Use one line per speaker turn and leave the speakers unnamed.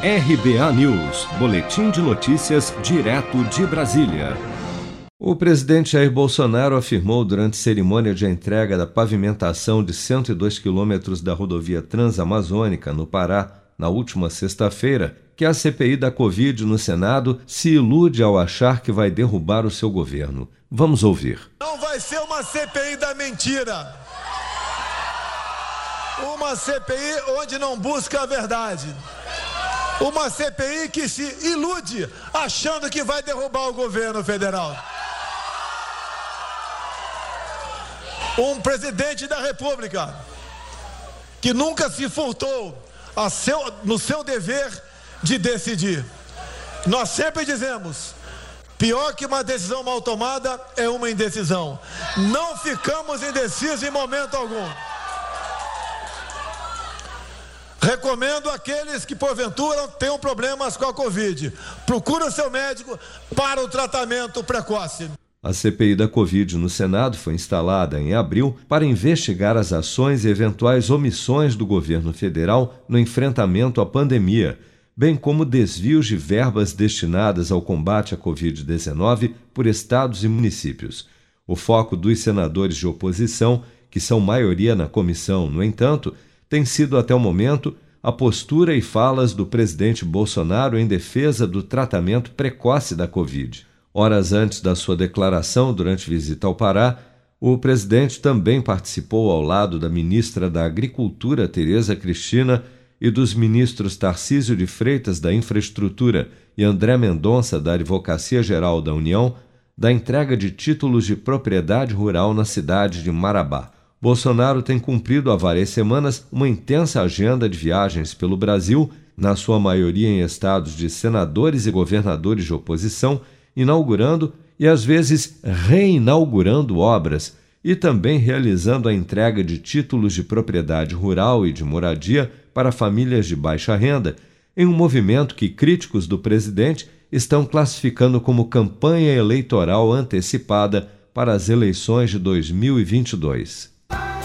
RBA News, Boletim de Notícias, direto de Brasília.
O presidente Jair Bolsonaro afirmou durante cerimônia de entrega da pavimentação de 102 quilômetros da rodovia Transamazônica, no Pará, na última sexta-feira, que a CPI da Covid no Senado se ilude ao achar que vai derrubar o seu governo. Vamos ouvir.
Não vai ser uma CPI da mentira. Uma CPI onde não busca a verdade. Uma CPI que se ilude achando que vai derrubar o governo federal. Um presidente da República que nunca se furtou seu, no seu dever de decidir. Nós sempre dizemos: pior que uma decisão mal tomada é uma indecisão. Não ficamos indecisos em momento algum. Recomendo àqueles que porventura tenham problemas com a Covid, procure o seu médico para o tratamento precoce.
A CPI da Covid no Senado foi instalada em abril para investigar as ações e eventuais omissões do governo federal no enfrentamento à pandemia bem como desvios de verbas destinadas ao combate à Covid-19 por estados e municípios. O foco dos senadores de oposição, que são maioria na comissão, no entanto, tem sido até o momento a postura e falas do presidente Bolsonaro em defesa do tratamento precoce da Covid. Horas antes da sua declaração durante visita ao Pará, o presidente também participou ao lado da ministra da Agricultura, Tereza Cristina, e dos ministros Tarcísio de Freitas da Infraestrutura e André Mendonça da Advocacia Geral da União da entrega de títulos de propriedade rural na cidade de Marabá. Bolsonaro tem cumprido há várias semanas uma intensa agenda de viagens pelo Brasil, na sua maioria em estados de senadores e governadores de oposição, inaugurando e às vezes reinaugurando obras e também realizando a entrega de títulos de propriedade rural e de moradia para famílias de baixa renda, em um movimento que críticos do presidente estão classificando como campanha eleitoral antecipada para as eleições de 2022.